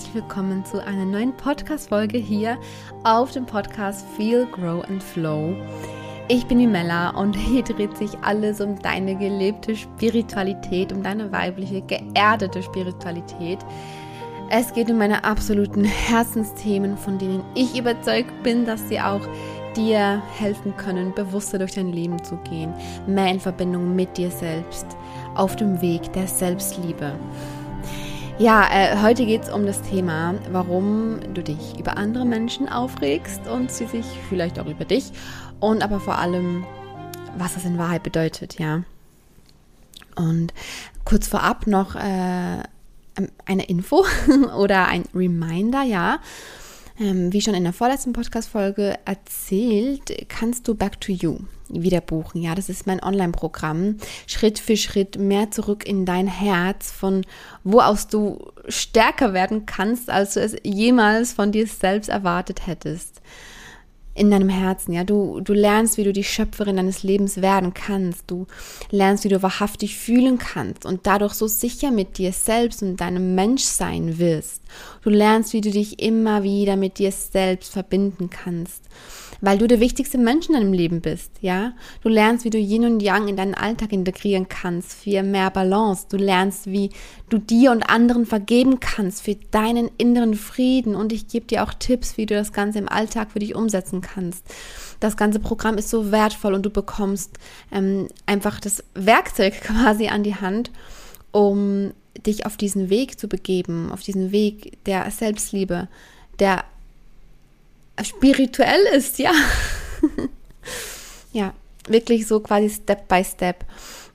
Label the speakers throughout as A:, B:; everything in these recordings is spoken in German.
A: herzlich willkommen zu einer neuen Podcast-Folge hier auf dem Podcast Feel, Grow and Flow. Ich bin die Mella und hier dreht sich alles um deine gelebte Spiritualität, um deine weibliche, geerdete Spiritualität. Es geht um meine absoluten Herzensthemen, von denen ich überzeugt bin, dass sie auch dir helfen können, bewusster durch dein Leben zu gehen, mehr in Verbindung mit dir selbst, auf dem Weg der Selbstliebe. Ja, äh, heute geht es um das Thema, warum du dich über andere Menschen aufregst und sie sich vielleicht auch über dich und aber vor allem, was das in Wahrheit bedeutet, ja. Und kurz vorab noch äh, eine Info oder ein Reminder, ja. Ähm, wie schon in der vorletzten Podcast-Folge erzählt, kannst du Back to You wieder buchen. Ja, das ist mein Online-Programm. Schritt für Schritt mehr zurück in dein Herz, von wo aus du stärker werden kannst, als du es jemals von dir selbst erwartet hättest in deinem Herzen, ja, du, du lernst, wie du die Schöpferin deines Lebens werden kannst, du lernst, wie du wahrhaftig fühlen kannst und dadurch so sicher mit dir selbst und deinem Menschsein wirst. Du lernst, wie du dich immer wieder mit dir selbst verbinden kannst weil du der wichtigste Mensch in deinem Leben bist, ja? Du lernst, wie du Yin und Yang in deinen Alltag integrieren kannst, für mehr Balance. Du lernst, wie du dir und anderen vergeben kannst, für deinen inneren Frieden. Und ich gebe dir auch Tipps, wie du das Ganze im Alltag für dich umsetzen kannst. Das ganze Programm ist so wertvoll und du bekommst ähm, einfach das Werkzeug quasi an die Hand, um dich auf diesen Weg zu begeben, auf diesen Weg der Selbstliebe, der spirituell ist, ja. ja, wirklich so quasi Step by Step.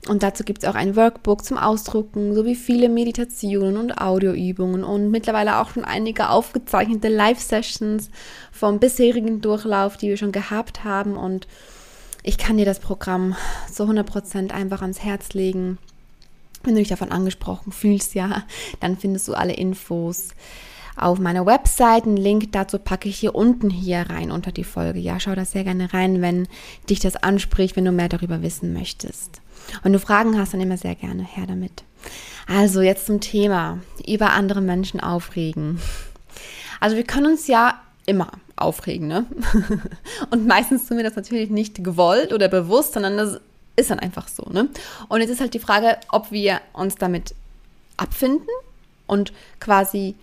A: Und dazu gibt es auch ein Workbook zum Ausdrucken, sowie viele Meditationen und Audioübungen und mittlerweile auch schon einige aufgezeichnete Live-Sessions vom bisherigen Durchlauf, die wir schon gehabt haben. Und ich kann dir das Programm zu 100% einfach ans Herz legen. Wenn du dich davon angesprochen fühlst, ja, dann findest du alle Infos auf meiner Website. Einen Link dazu packe ich hier unten hier rein unter die Folge. Ja, schau da sehr gerne rein, wenn dich das anspricht, wenn du mehr darüber wissen möchtest. Wenn du Fragen hast, dann immer sehr gerne her damit. Also jetzt zum Thema über andere Menschen aufregen. Also wir können uns ja immer aufregen, ne? Und meistens tun wir das natürlich nicht gewollt oder bewusst, sondern das ist dann einfach so, ne? Und jetzt ist halt die Frage, ob wir uns damit abfinden und quasi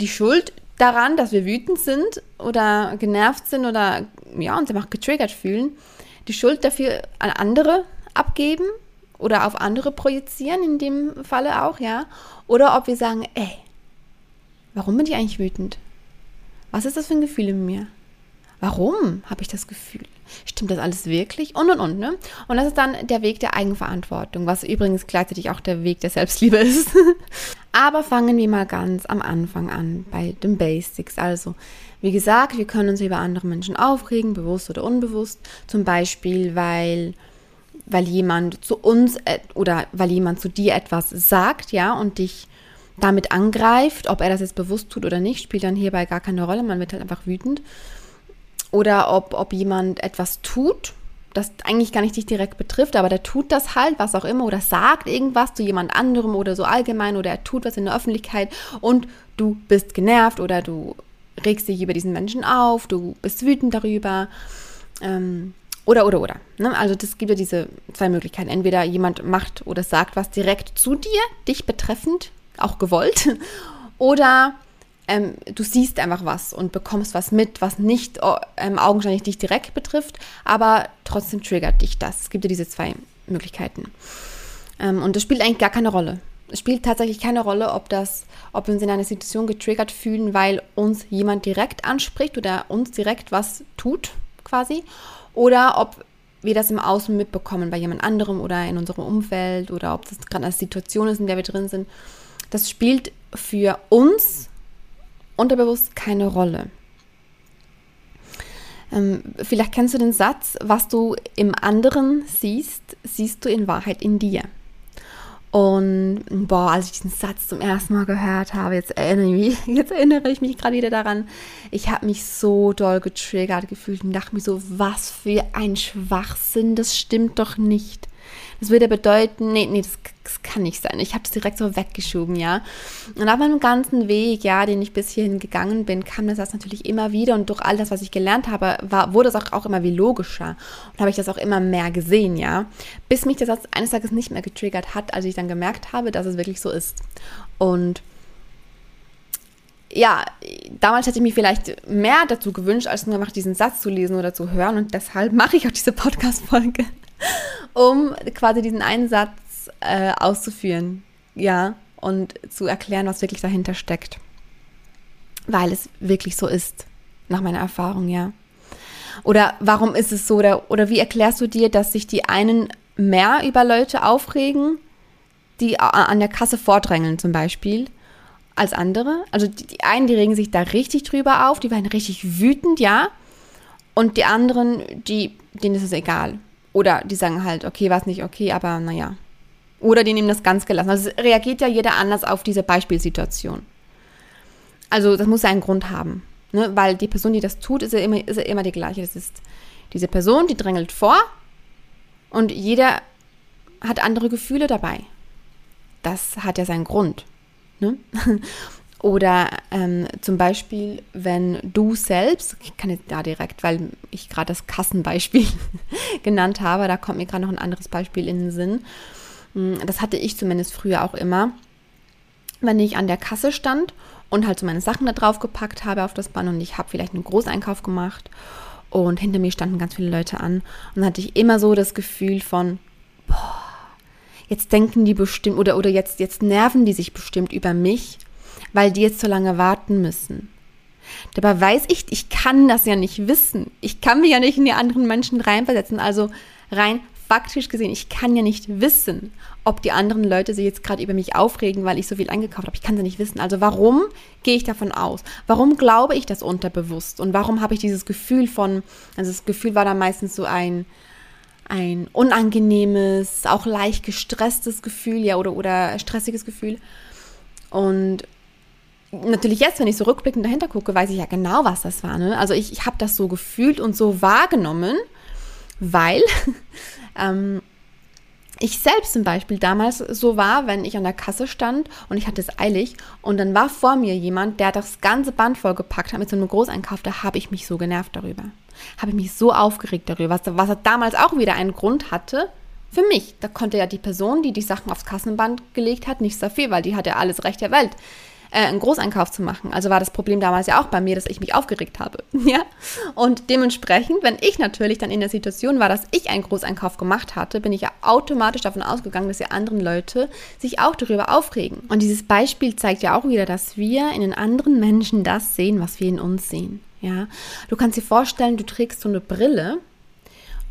A: die Schuld daran, dass wir wütend sind oder genervt sind oder ja, uns einfach getriggert fühlen, die Schuld dafür an andere abgeben oder auf andere projizieren, in dem Falle auch, ja. Oder ob wir sagen, ey, warum bin ich eigentlich wütend? Was ist das für ein Gefühl in mir? Warum habe ich das Gefühl? Stimmt das alles wirklich? Und und und, ne? Und das ist dann der Weg der Eigenverantwortung, was übrigens gleichzeitig auch der Weg der Selbstliebe ist. Aber fangen wir mal ganz am Anfang an, bei den Basics. Also, wie gesagt, wir können uns über andere Menschen aufregen, bewusst oder unbewusst. Zum Beispiel, weil, weil jemand zu uns oder weil jemand zu dir etwas sagt, ja, und dich damit angreift, ob er das jetzt bewusst tut oder nicht, spielt dann hierbei gar keine Rolle. Man wird halt einfach wütend oder ob, ob jemand etwas tut, das eigentlich gar nicht dich direkt betrifft, aber der tut das halt, was auch immer, oder sagt irgendwas zu jemand anderem oder so allgemein, oder er tut was in der Öffentlichkeit und du bist genervt oder du regst dich über diesen Menschen auf, du bist wütend darüber. Ähm, oder, oder, oder. Ne? Also das gibt ja diese zwei Möglichkeiten. Entweder jemand macht oder sagt was direkt zu dir, dich betreffend, auch gewollt, oder ähm, du siehst einfach was und bekommst was mit, was nicht ähm, augenscheinlich dich direkt betrifft, aber trotzdem triggert dich das. Es gibt ja diese zwei Möglichkeiten. Ähm, und das spielt eigentlich gar keine Rolle. Es spielt tatsächlich keine Rolle, ob das, ob wir uns in einer Situation getriggert fühlen, weil uns jemand direkt anspricht oder uns direkt was tut, quasi, oder ob wir das im Außen mitbekommen bei jemand anderem oder in unserem Umfeld oder ob das gerade eine Situation ist, in der wir drin sind. Das spielt für uns unterbewusst keine Rolle. Ähm, vielleicht kennst du den Satz, was du im anderen siehst, siehst du in Wahrheit in dir. Und boah, als ich diesen Satz zum ersten Mal gehört habe, jetzt erinnere ich mich, jetzt erinnere ich mich gerade wieder daran, ich habe mich so doll getriggert gefühlt und dachte mir so, was für ein Schwachsinn, das stimmt doch nicht. Das würde bedeuten, nee, nee, das, das kann nicht sein. Ich habe es direkt so weggeschoben, ja. Und auf meinem ganzen Weg, ja, den ich bis hierhin gegangen bin, kam das, das natürlich immer wieder und durch all das, was ich gelernt habe, war, wurde es auch, auch immer wie logischer und habe ich das auch immer mehr gesehen, ja. Bis mich das eines Tages nicht mehr getriggert hat, als ich dann gemerkt habe, dass es wirklich so ist. Und ja, damals hätte ich mir vielleicht mehr dazu gewünscht, als nur einfach diesen Satz zu lesen oder zu hören. Und deshalb mache ich auch diese Podcast-Folge, um quasi diesen einen Satz äh, auszuführen. Ja, und zu erklären, was wirklich dahinter steckt. Weil es wirklich so ist, nach meiner Erfahrung, ja. Oder warum ist es so? Oder, oder wie erklärst du dir, dass sich die einen mehr über Leute aufregen, die an der Kasse vordrängeln zum Beispiel, als andere. Also die, die einen, die regen sich da richtig drüber auf, die werden richtig wütend, ja. Und die anderen, die, denen ist es egal. Oder die sagen halt, okay, war es nicht okay, aber naja. Oder die nehmen das ganz gelassen. Also reagiert ja jeder anders auf diese Beispielsituation. Also das muss ja einen Grund haben. Ne? Weil die Person, die das tut, ist ja, immer, ist ja immer die gleiche. Das ist diese Person, die drängelt vor und jeder hat andere Gefühle dabei. Das hat ja seinen Grund. Ne? Oder ähm, zum Beispiel, wenn du selbst, ich kann jetzt da direkt, weil ich gerade das Kassenbeispiel genannt habe, da kommt mir gerade noch ein anderes Beispiel in den Sinn. Hm, das hatte ich zumindest früher auch immer. Wenn ich an der Kasse stand und halt so meine Sachen da drauf gepackt habe auf das Band und ich habe vielleicht einen Großeinkauf gemacht und hinter mir standen ganz viele Leute an und dann hatte ich immer so das Gefühl von, boah, jetzt denken die bestimmt oder, oder jetzt, jetzt nerven die sich bestimmt über mich, weil die jetzt so lange warten müssen. Dabei weiß ich, ich kann das ja nicht wissen. Ich kann mich ja nicht in die anderen Menschen reinversetzen. Also rein faktisch gesehen, ich kann ja nicht wissen, ob die anderen Leute sich jetzt gerade über mich aufregen, weil ich so viel eingekauft habe. Ich kann sie nicht wissen. Also warum gehe ich davon aus? Warum glaube ich das unterbewusst? Und warum habe ich dieses Gefühl von, also das Gefühl war da meistens so ein, ein unangenehmes, auch leicht gestresstes Gefühl, ja, oder, oder stressiges Gefühl. Und natürlich jetzt, wenn ich so rückblickend dahinter gucke, weiß ich ja genau, was das war. Ne? Also ich, ich habe das so gefühlt und so wahrgenommen, weil ähm, ich selbst zum Beispiel damals so war, wenn ich an der Kasse stand und ich hatte es eilig und dann war vor mir jemand, der das ganze Band vollgepackt hat mit so einem Großeinkauf, da habe ich mich so genervt darüber. Habe ich mich so aufgeregt darüber, was, was damals auch wieder einen Grund hatte für mich. Da konnte ja die Person, die die Sachen aufs Kassenband gelegt hat, nichts dafür, weil die hatte alles Recht der Welt äh, einen Großeinkauf zu machen. Also war das Problem damals ja auch bei mir, dass ich mich aufgeregt habe. ja? Und dementsprechend, wenn ich natürlich dann in der Situation war, dass ich einen Großeinkauf gemacht hatte, bin ich ja automatisch davon ausgegangen, dass die anderen Leute sich auch darüber aufregen. Und dieses Beispiel zeigt ja auch wieder, dass wir in den anderen Menschen das sehen, was wir in uns sehen. Ja, du kannst dir vorstellen, du trägst so eine Brille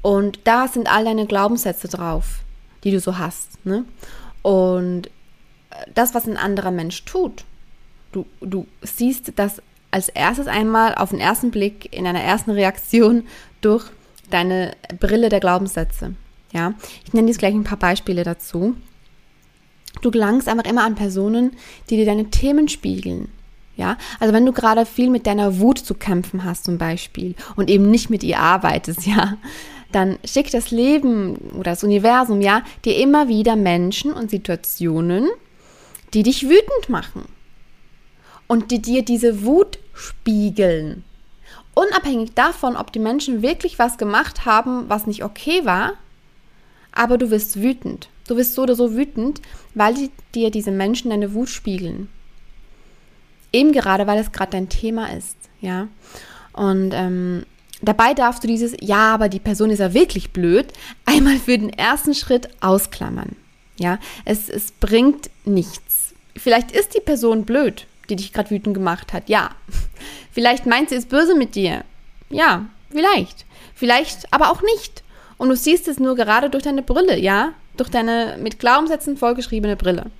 A: und da sind all deine Glaubenssätze drauf, die du so hast. Ne? Und das, was ein anderer Mensch tut, Du, du siehst das als erstes einmal auf den ersten Blick in einer ersten Reaktion durch deine Brille der Glaubenssätze. Ja, ich nenne jetzt gleich ein paar Beispiele dazu. Du gelangst einfach immer an Personen, die dir deine Themen spiegeln. Ja, also wenn du gerade viel mit deiner Wut zu kämpfen hast zum Beispiel und eben nicht mit ihr arbeitest, ja, dann schickt das Leben oder das Universum, ja, dir immer wieder Menschen und Situationen, die dich wütend machen und die dir diese Wut spiegeln. Unabhängig davon, ob die Menschen wirklich was gemacht haben, was nicht okay war, aber du wirst wütend. Du wirst so oder so wütend, weil die, dir diese Menschen deine Wut spiegeln. Eben gerade, weil es gerade dein Thema ist, ja. Und ähm, dabei darfst du dieses, ja, aber die Person ist ja wirklich blöd, einmal für den ersten Schritt ausklammern. Ja, es, es bringt nichts. Vielleicht ist die Person blöd, die dich gerade wütend gemacht hat. Ja. Vielleicht meint sie es böse mit dir. Ja, vielleicht. Vielleicht aber auch nicht. Und du siehst es nur gerade durch deine Brille, ja? Durch deine mit Glaubenssätzen vollgeschriebene Brille.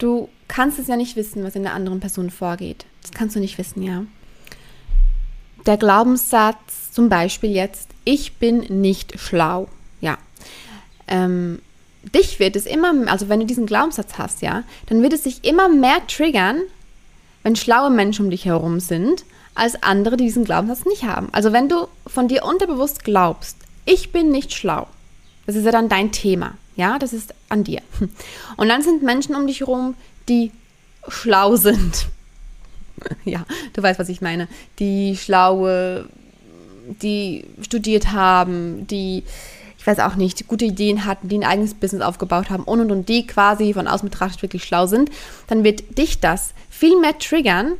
A: Du kannst es ja nicht wissen, was in der anderen Person vorgeht. Das kannst du nicht wissen, ja? Der Glaubenssatz zum Beispiel jetzt, ich bin nicht schlau. Ja. Ähm, dich wird es immer, also wenn du diesen Glaubenssatz hast, ja, dann wird es sich immer mehr triggern, wenn schlaue Menschen um dich herum sind, als andere, die diesen Glaubenssatz nicht haben. Also wenn du von dir unterbewusst glaubst, ich bin nicht schlau, Das ist ja dann dein Thema. Ja, das ist an dir. Und dann sind Menschen um dich herum, die schlau sind. ja, du weißt, was ich meine. Die schlaue, die studiert haben, die, ich weiß auch nicht, gute Ideen hatten, die ein eigenes Business aufgebaut haben und und und die quasi von außen betrachtet wirklich schlau sind, dann wird dich das viel mehr triggern,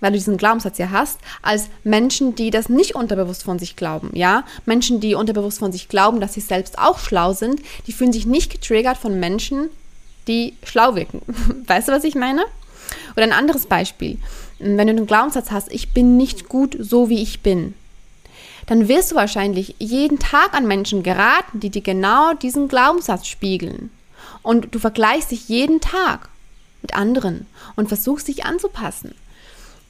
A: weil du diesen Glaubenssatz ja hast, als Menschen, die das nicht unterbewusst von sich glauben, ja? Menschen, die unterbewusst von sich glauben, dass sie selbst auch schlau sind, die fühlen sich nicht getriggert von Menschen, die schlau wirken. Weißt du, was ich meine? Oder ein anderes Beispiel. Wenn du einen Glaubenssatz hast, ich bin nicht gut so, wie ich bin, dann wirst du wahrscheinlich jeden Tag an Menschen geraten, die dir genau diesen Glaubenssatz spiegeln. Und du vergleichst dich jeden Tag mit anderen und versuchst dich anzupassen.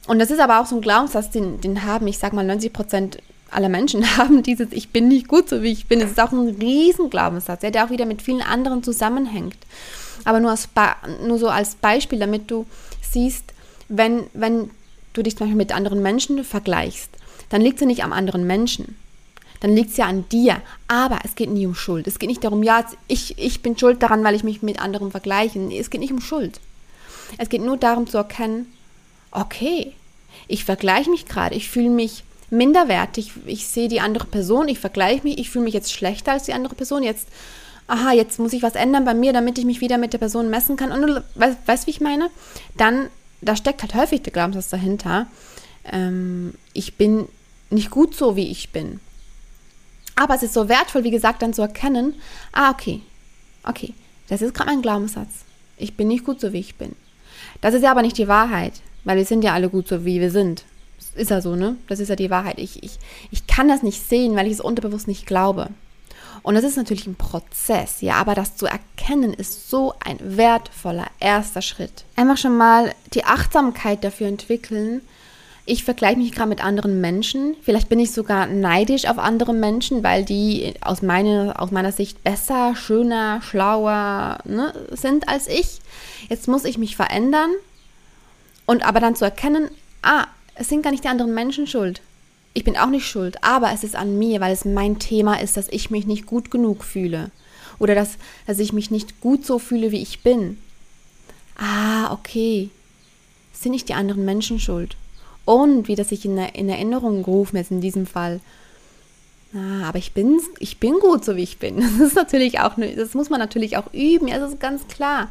A: Und das ist aber auch so ein Glaubenssatz, den, den haben, ich sag mal, 90 Prozent aller Menschen haben dieses Ich bin nicht gut so wie ich bin. Das ist auch ein riesen Glaubenssatz, der auch wieder mit vielen anderen zusammenhängt. Aber nur, als nur so als Beispiel, damit du siehst, wenn, wenn du dich zum Beispiel mit anderen Menschen vergleichst, dann liegt es ja nicht am anderen Menschen. Dann liegt es ja an dir. Aber es geht nie um Schuld. Es geht nicht darum, ja, ich, ich bin schuld daran, weil ich mich mit anderen vergleiche. Es geht nicht um Schuld. Es geht nur darum zu erkennen, okay, ich vergleiche mich gerade, ich fühle mich minderwertig, ich sehe die andere Person, ich vergleiche mich, ich fühle mich jetzt schlechter als die andere Person, jetzt, aha, jetzt muss ich was ändern bei mir, damit ich mich wieder mit der Person messen kann. Und du weißt, weißt wie ich meine? Dann, da steckt halt häufig der Glaubenssatz dahinter, ähm, ich bin nicht gut so, wie ich bin. Aber es ist so wertvoll, wie gesagt, dann zu erkennen, ah, okay, okay, das ist gerade mein Glaubenssatz. Ich bin nicht gut so, wie ich bin. Das ist ja aber nicht die Wahrheit, weil wir sind ja alle gut so, wie wir sind. Das ist ja so, ne? Das ist ja die Wahrheit. Ich, ich, ich kann das nicht sehen, weil ich es unterbewusst nicht glaube. Und das ist natürlich ein Prozess, ja, aber das zu erkennen ist so ein wertvoller erster Schritt. Einfach schon mal die Achtsamkeit dafür entwickeln. Ich vergleiche mich gerade mit anderen Menschen. Vielleicht bin ich sogar neidisch auf andere Menschen, weil die aus, meine, aus meiner Sicht besser, schöner, schlauer ne, sind als ich. Jetzt muss ich mich verändern und aber dann zu erkennen, ah, es sind gar nicht die anderen Menschen schuld. Ich bin auch nicht schuld, aber es ist an mir, weil es mein Thema ist, dass ich mich nicht gut genug fühle. Oder dass, dass ich mich nicht gut so fühle, wie ich bin. Ah, okay. Es sind nicht die anderen Menschen schuld. Und wie das sich in, in Erinnerung gerufen ist in diesem Fall. Ah, aber ich bin, ich bin gut, so wie ich bin. Das ist natürlich auch, das muss man natürlich auch üben, ja, das ist ganz klar.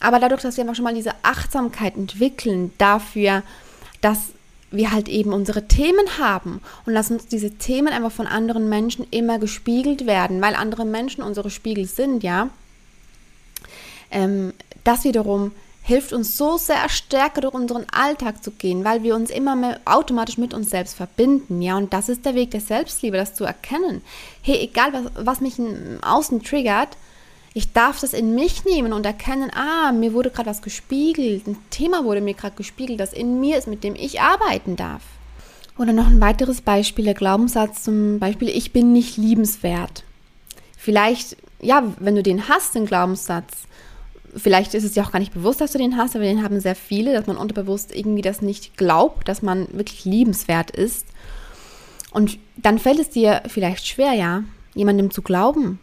A: Aber dadurch, dass wir einfach schon mal diese Achtsamkeit entwickeln dafür, dass wir halt eben unsere Themen haben und lassen uns diese Themen einfach von anderen Menschen immer gespiegelt werden, weil andere Menschen unsere Spiegel sind, ja. Ähm, das wiederum hilft uns so sehr stärker durch unseren Alltag zu gehen, weil wir uns immer mehr automatisch mit uns selbst verbinden, ja. Und das ist der Weg der Selbstliebe, das zu erkennen. Hey, egal was, was mich im Außen triggert, ich darf das in mich nehmen und erkennen, ah, mir wurde gerade was gespiegelt, ein Thema wurde mir gerade gespiegelt, das in mir ist, mit dem ich arbeiten darf. Oder noch ein weiteres Beispiel, der Glaubenssatz zum Beispiel, ich bin nicht liebenswert. Vielleicht, ja, wenn du den hast, den Glaubenssatz, vielleicht ist es ja auch gar nicht bewusst, dass du den hast, aber den haben sehr viele, dass man unterbewusst irgendwie das nicht glaubt, dass man wirklich liebenswert ist. Und dann fällt es dir vielleicht schwer, ja, jemandem zu glauben,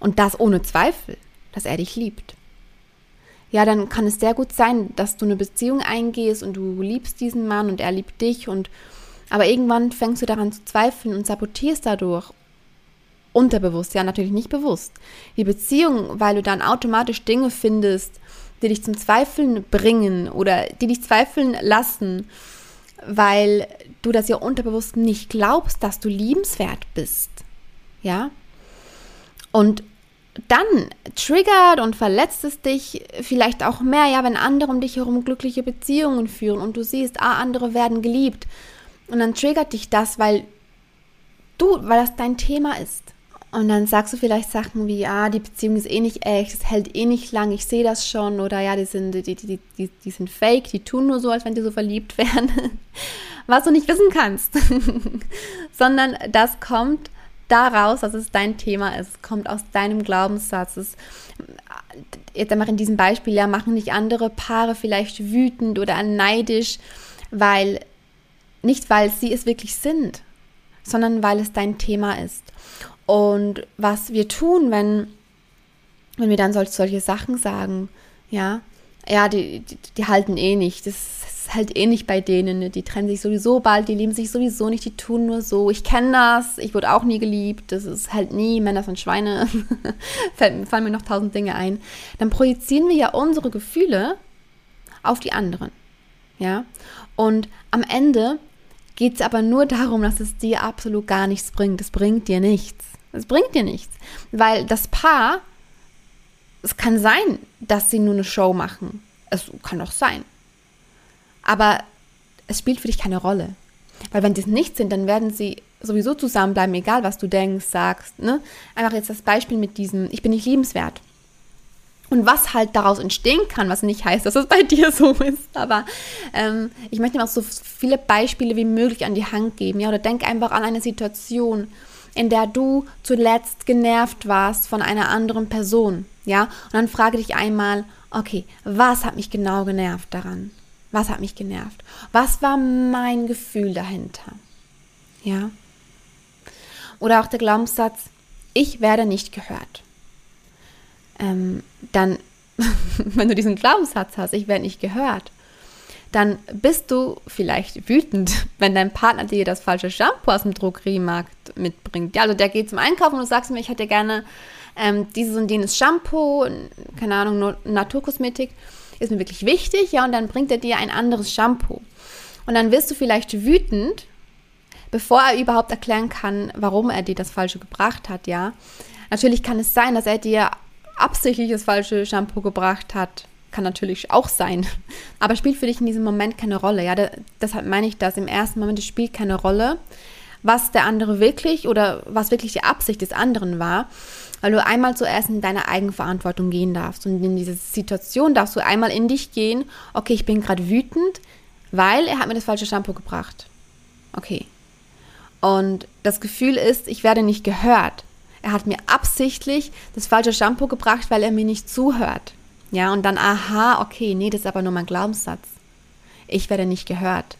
A: und das ohne Zweifel, dass er dich liebt. Ja, dann kann es sehr gut sein, dass du eine Beziehung eingehst und du liebst diesen Mann und er liebt dich und aber irgendwann fängst du daran zu zweifeln und sabotierst dadurch unterbewusst, ja natürlich nicht bewusst, die Beziehung, weil du dann automatisch Dinge findest, die dich zum Zweifeln bringen oder die dich zweifeln lassen, weil du das ja unterbewusst nicht glaubst, dass du liebenswert bist. Ja? Und dann triggert und verletzt es dich vielleicht auch mehr, ja, wenn andere um dich herum glückliche Beziehungen führen und du siehst, ah, andere werden geliebt. Und dann triggert dich das, weil du, weil das dein Thema ist. Und dann sagst du vielleicht Sachen wie, ah, die Beziehung ist eh nicht echt, es hält eh nicht lang, ich sehe das schon. Oder ja, die sind, die, die, die, die sind fake, die tun nur so, als wenn die so verliebt wären. Was du nicht wissen kannst. Sondern das kommt daraus, dass es dein Thema ist, kommt aus deinem Glaubenssatz. Es, jetzt einmal in diesem Beispiel, ja, machen nicht andere Paare vielleicht wütend oder neidisch, weil, nicht weil sie es wirklich sind, sondern weil es dein Thema ist. Und was wir tun, wenn, wenn wir dann solche, solche Sachen sagen, ja, ja, die, die, die halten eh nicht. Das halt eh nicht bei denen. Ne? Die trennen sich sowieso bald, die lieben sich sowieso nicht, die tun nur so. Ich kenne das, ich wurde auch nie geliebt. Das ist halt nie Männer sind Schweine. fallen mir noch tausend Dinge ein. Dann projizieren wir ja unsere Gefühle auf die anderen. Ja. Und am Ende geht es aber nur darum, dass es dir absolut gar nichts bringt. Es bringt dir nichts. Es bringt dir nichts. Weil das Paar es kann sein, dass sie nur eine Show machen. Es kann auch sein. Aber es spielt für dich keine Rolle. Weil wenn die es nicht sind, dann werden sie sowieso zusammenbleiben, egal was du denkst, sagst. Ne? Einfach jetzt das Beispiel mit diesem, ich bin nicht liebenswert. Und was halt daraus entstehen kann, was nicht heißt, dass es bei dir so ist. Aber ähm, ich möchte dir auch so viele Beispiele wie möglich an die Hand geben. Ja? Oder denk einfach an eine Situation, in der du zuletzt genervt warst von einer anderen Person. Ja, und dann frage dich einmal, okay, was hat mich genau genervt daran? Was hat mich genervt? Was war mein Gefühl dahinter? Ja. Oder auch der Glaubenssatz, ich werde nicht gehört. Ähm, dann, wenn du diesen Glaubenssatz hast, ich werde nicht gehört, dann bist du vielleicht wütend, wenn dein Partner dir das falsche Shampoo aus dem Drogeriemarkt mitbringt. Ja, also der geht zum Einkaufen und du sagst mir, ich hätte gerne ähm, dieses und jenes Shampoo, keine Ahnung, Naturkosmetik, ist mir wirklich wichtig, ja, und dann bringt er dir ein anderes Shampoo. Und dann wirst du vielleicht wütend, bevor er überhaupt erklären kann, warum er dir das Falsche gebracht hat, ja. Natürlich kann es sein, dass er dir absichtlich das falsche Shampoo gebracht hat. Kann natürlich auch sein. Aber spielt für dich in diesem Moment keine Rolle. Ja, deshalb meine ich das. Im ersten Moment, es spielt keine Rolle, was der andere wirklich oder was wirklich die Absicht des anderen war weil du einmal zuerst in deine Eigenverantwortung gehen darfst. Und in diese Situation darfst du einmal in dich gehen, okay, ich bin gerade wütend, weil er hat mir das falsche Shampoo gebracht. Okay. Und das Gefühl ist, ich werde nicht gehört. Er hat mir absichtlich das falsche Shampoo gebracht, weil er mir nicht zuhört. Ja, und dann, aha, okay, nee, das ist aber nur mein Glaubenssatz. Ich werde nicht gehört.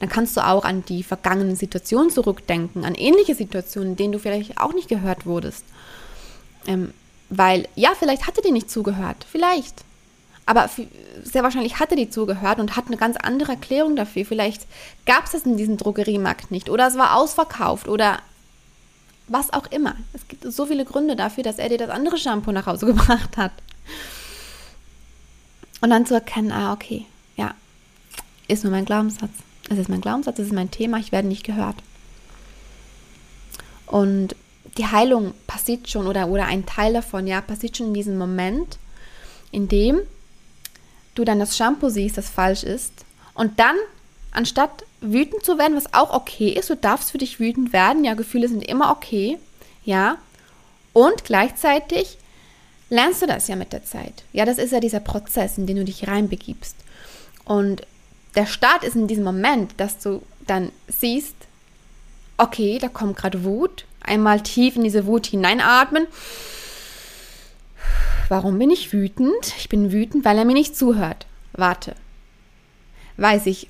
A: Dann kannst du auch an die vergangenen Situationen zurückdenken, an ähnliche Situationen, in denen du vielleicht auch nicht gehört wurdest. Ähm, weil, ja, vielleicht hatte die nicht zugehört. Vielleicht. Aber sehr wahrscheinlich hatte die zugehört und hat eine ganz andere Erklärung dafür. Vielleicht gab es das in diesem Drogeriemarkt nicht oder es war ausverkauft oder was auch immer. Es gibt so viele Gründe dafür, dass er dir das andere Shampoo nach Hause gebracht hat. Und dann zu erkennen, ah, okay, ja, ist nur mein Glaubenssatz. Es ist mein Glaubenssatz, es ist mein Thema, ich werde nicht gehört. Und die Heilung passiert schon oder, oder ein Teil davon, ja, passiert schon in diesem Moment, in dem du dann das Shampoo siehst, das falsch ist und dann, anstatt wütend zu werden, was auch okay ist, du darfst für dich wütend werden, ja, Gefühle sind immer okay, ja, und gleichzeitig lernst du das ja mit der Zeit. Ja, das ist ja dieser Prozess, in den du dich reinbegibst. Und der Start ist in diesem Moment, dass du dann siehst, okay, da kommt gerade Wut, Einmal tief in diese Wut hineinatmen. Warum bin ich wütend? Ich bin wütend, weil er mir nicht zuhört. Warte. Weiß ich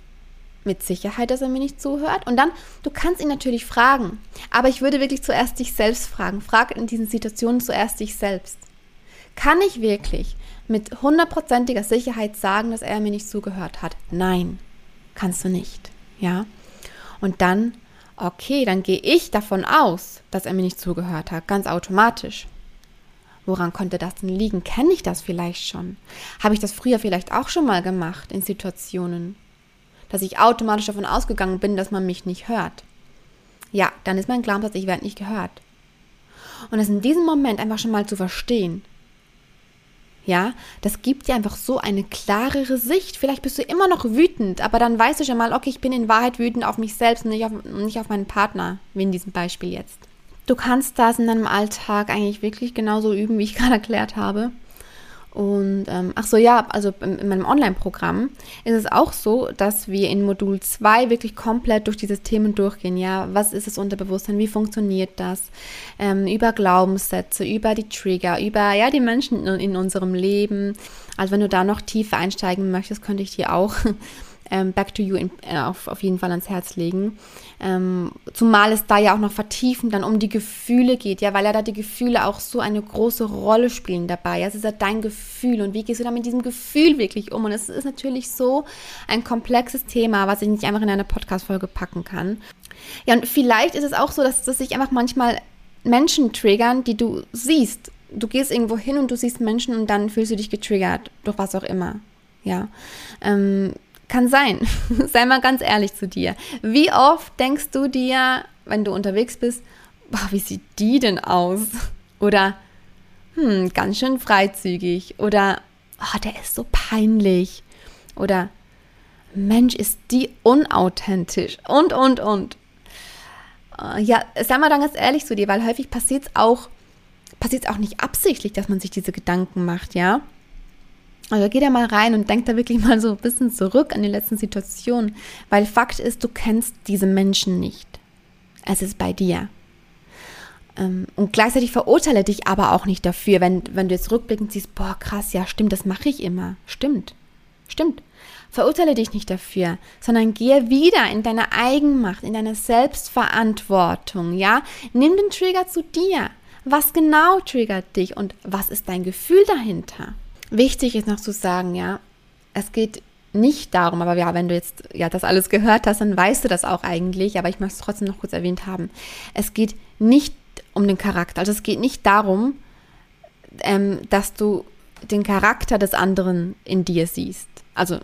A: mit Sicherheit, dass er mir nicht zuhört? Und dann, du kannst ihn natürlich fragen. Aber ich würde wirklich zuerst dich selbst fragen. Frag in diesen Situationen zuerst dich selbst. Kann ich wirklich mit hundertprozentiger Sicherheit sagen, dass er mir nicht zugehört hat? Nein, kannst du nicht. Ja? Und dann Okay, dann gehe ich davon aus, dass er mir nicht zugehört hat, ganz automatisch. Woran konnte das denn liegen? Kenne ich das vielleicht schon? Habe ich das früher vielleicht auch schon mal gemacht in Situationen? Dass ich automatisch davon ausgegangen bin, dass man mich nicht hört. Ja, dann ist mein Glaubenssatz, ich werde nicht gehört. Und es in diesem Moment einfach schon mal zu verstehen, ja, das gibt dir einfach so eine klarere Sicht. Vielleicht bist du immer noch wütend, aber dann weißt du schon mal, okay, ich bin in Wahrheit wütend auf mich selbst und nicht auf, nicht auf meinen Partner, wie in diesem Beispiel jetzt. Du kannst das in deinem Alltag eigentlich wirklich genauso üben, wie ich gerade erklärt habe. Und ähm, ach so, ja, also in, in meinem Online-Programm ist es auch so, dass wir in Modul 2 wirklich komplett durch diese Themen durchgehen. Ja, was ist das Unterbewusstsein? Wie funktioniert das? Ähm, über Glaubenssätze, über die Trigger, über ja die Menschen in, in unserem Leben. Also wenn du da noch tiefer einsteigen möchtest, könnte ich dir auch ähm, Back to You in, äh, auf, auf jeden Fall ans Herz legen. Ähm, zumal es da ja auch noch vertiefend dann um die Gefühle geht, ja, weil ja da die Gefühle auch so eine große Rolle spielen dabei. Ja, es ist ja dein Gefühl und wie gehst du da mit diesem Gefühl wirklich um? Und es ist natürlich so ein komplexes Thema, was ich nicht einfach in eine Podcast-Folge packen kann. Ja, und vielleicht ist es auch so, dass, dass sich einfach manchmal Menschen triggern, die du siehst. Du gehst irgendwo hin und du siehst Menschen und dann fühlst du dich getriggert, durch was auch immer. Ja. Ähm, kann sein. Sei mal ganz ehrlich zu dir. Wie oft denkst du dir, wenn du unterwegs bist, boah, wie sieht die denn aus? Oder, hm, ganz schön freizügig. Oder, oh, der ist so peinlich. Oder, Mensch, ist die unauthentisch. Und, und, und. Äh, ja, sei mal dann ganz ehrlich zu dir, weil häufig passiert es auch, passiert es auch nicht absichtlich, dass man sich diese Gedanken macht, ja. Also geh da mal rein und denk da wirklich mal so ein bisschen zurück an die letzten Situationen, weil Fakt ist, du kennst diese Menschen nicht. Es ist bei dir. Ähm, und gleichzeitig verurteile dich aber auch nicht dafür, wenn, wenn du jetzt rückblickend siehst, boah, krass, ja, stimmt, das mache ich immer. Stimmt. Stimmt. Verurteile dich nicht dafür, sondern gehe wieder in deine Eigenmacht, in deine Selbstverantwortung, ja? Nimm den Trigger zu dir. Was genau triggert dich und was ist dein Gefühl dahinter? Wichtig ist noch zu sagen, ja, es geht nicht darum, aber ja, wenn du jetzt ja das alles gehört hast, dann weißt du das auch eigentlich, aber ich möchte es trotzdem noch kurz erwähnt haben. Es geht nicht um den Charakter, also es geht nicht darum, ähm, dass du den Charakter des anderen in dir siehst. Also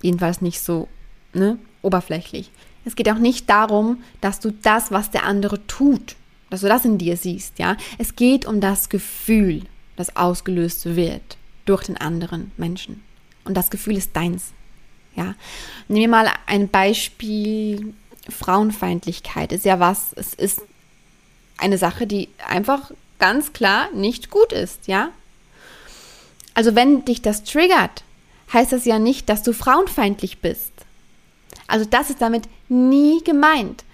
A: jedenfalls nicht so ne, oberflächlich. Es geht auch nicht darum, dass du das, was der andere tut, dass du das in dir siehst, ja. Es geht um das Gefühl, das ausgelöst wird durch den anderen Menschen. Und das Gefühl ist deins. Ja. Nehmen wir mal ein Beispiel Frauenfeindlichkeit. Ist ja was, es ist eine Sache, die einfach ganz klar nicht gut ist, ja? Also wenn dich das triggert, heißt das ja nicht, dass du frauenfeindlich bist. Also das ist damit nie gemeint.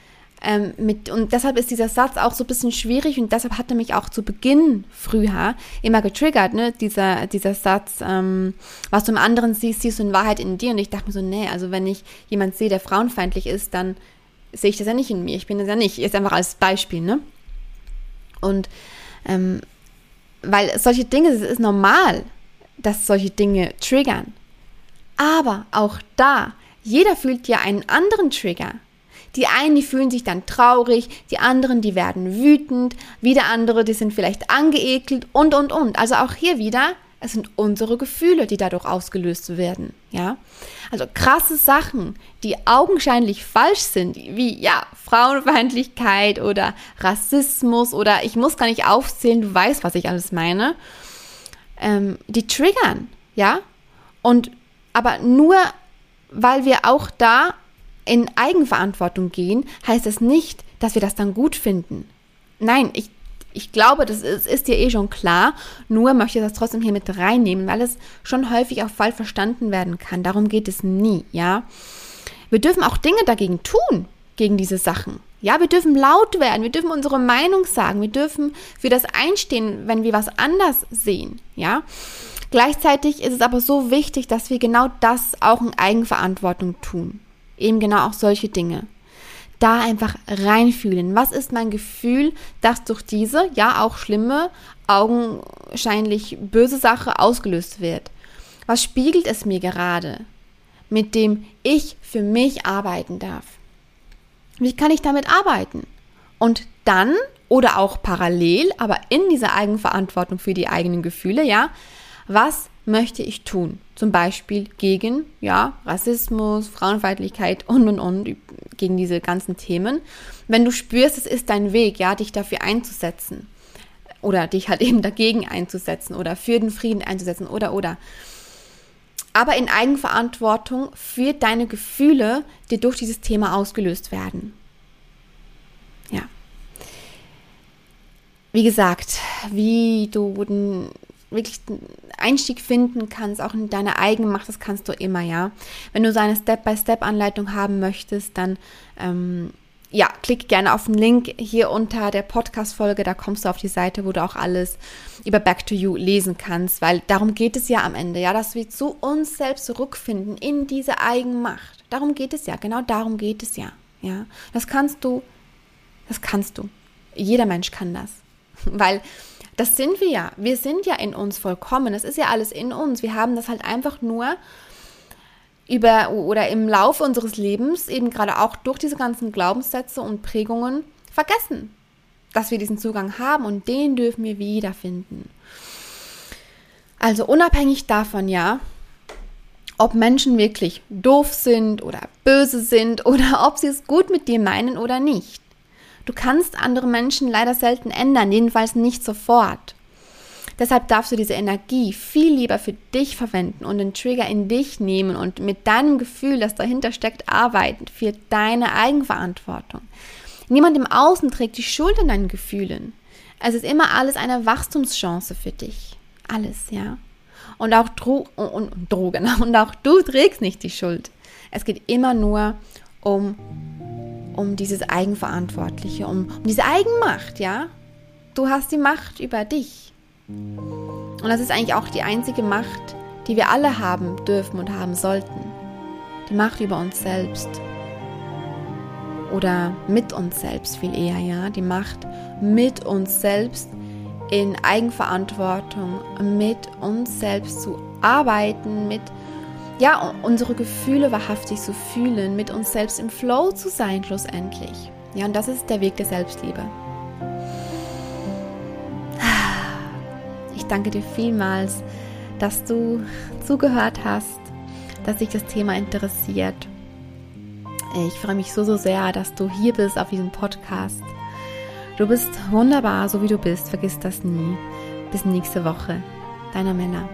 A: Ähm, mit, und deshalb ist dieser Satz auch so ein bisschen schwierig und deshalb hat er mich auch zu Beginn früher immer getriggert, ne? dieser, dieser Satz, ähm, was du im anderen siehst, siehst du in Wahrheit in dir. Und ich dachte mir so, nee, also wenn ich jemand sehe, der frauenfeindlich ist, dann sehe ich das ja nicht in mir. Ich bin das ja nicht. Jetzt einfach als Beispiel, ne? Und ähm, weil solche Dinge, es ist normal, dass solche Dinge triggern. Aber auch da, jeder fühlt ja einen anderen Trigger. Die einen, die fühlen sich dann traurig, die anderen, die werden wütend, wieder andere, die sind vielleicht angeekelt und, und, und. Also auch hier wieder, es sind unsere Gefühle, die dadurch ausgelöst werden, ja. Also krasse Sachen, die augenscheinlich falsch sind, wie, ja, Frauenfeindlichkeit oder Rassismus oder ich muss gar nicht aufzählen, du weißt, was ich alles meine, ähm, die triggern, ja. Und aber nur, weil wir auch da in Eigenverantwortung gehen, heißt das nicht, dass wir das dann gut finden. Nein, ich, ich glaube, das ist, ist dir eh schon klar, nur möchte ich das trotzdem hier mit reinnehmen, weil es schon häufig auch falsch verstanden werden kann. Darum geht es nie, ja. Wir dürfen auch Dinge dagegen tun, gegen diese Sachen. Ja, wir dürfen laut werden, wir dürfen unsere Meinung sagen, wir dürfen für das einstehen, wenn wir was anders sehen, ja. Gleichzeitig ist es aber so wichtig, dass wir genau das auch in Eigenverantwortung tun. Eben genau auch solche Dinge. Da einfach reinfühlen. Was ist mein Gefühl, dass durch diese, ja auch schlimme, augenscheinlich böse Sache ausgelöst wird? Was spiegelt es mir gerade, mit dem ich für mich arbeiten darf? Wie kann ich damit arbeiten? Und dann oder auch parallel, aber in dieser Eigenverantwortung für die eigenen Gefühle, ja, was möchte ich tun? Zum Beispiel gegen ja, Rassismus, Frauenfeindlichkeit und und und, gegen diese ganzen Themen. Wenn du spürst, es ist dein Weg, ja, dich dafür einzusetzen oder dich halt eben dagegen einzusetzen oder für den Frieden einzusetzen oder oder. Aber in Eigenverantwortung für deine Gefühle, die durch dieses Thema ausgelöst werden. Ja. Wie gesagt, wie du wirklich einen Einstieg finden kannst, auch in deine Eigenmacht, das kannst du immer, ja. Wenn du so eine Step-by-Step-Anleitung haben möchtest, dann ähm, ja, klick gerne auf den Link hier unter der Podcast-Folge, da kommst du auf die Seite, wo du auch alles über Back to You lesen kannst, weil darum geht es ja am Ende, ja, dass wir zu uns selbst zurückfinden in diese Eigenmacht. Darum geht es ja, genau darum geht es ja, ja. Das kannst du, das kannst du. Jeder Mensch kann das, weil das sind wir ja. Wir sind ja in uns vollkommen. Es ist ja alles in uns. Wir haben das halt einfach nur über oder im Laufe unseres Lebens eben gerade auch durch diese ganzen Glaubenssätze und Prägungen vergessen, dass wir diesen Zugang haben und den dürfen wir wiederfinden. Also unabhängig davon, ja, ob Menschen wirklich doof sind oder böse sind oder ob sie es gut mit dir meinen oder nicht. Du kannst andere Menschen leider selten ändern, jedenfalls nicht sofort. Deshalb darfst du diese Energie viel lieber für dich verwenden und den Trigger in dich nehmen und mit deinem Gefühl, das dahinter steckt, arbeiten für deine Eigenverantwortung. Niemand im Außen trägt die Schuld an deinen Gefühlen. Es ist immer alles eine Wachstumschance für dich. Alles, ja. Und auch Dro und, und Drogen. Und auch du trägst nicht die Schuld. Es geht immer nur um, um dieses Eigenverantwortliche, um, um diese Eigenmacht, ja. Du hast die Macht über dich. Und das ist eigentlich auch die einzige Macht, die wir alle haben dürfen und haben sollten. Die Macht über uns selbst. Oder mit uns selbst viel eher, ja. Die Macht mit uns selbst in Eigenverantwortung, mit uns selbst zu arbeiten, mit ja, unsere Gefühle wahrhaftig zu fühlen, mit uns selbst im Flow zu sein, schlussendlich. Ja, und das ist der Weg der Selbstliebe. Ich danke dir vielmals, dass du zugehört hast, dass sich das Thema interessiert. Ich freue mich so, so sehr, dass du hier bist auf diesem Podcast. Du bist wunderbar, so wie du bist. Vergiss das nie. Bis nächste Woche. Deiner Männer.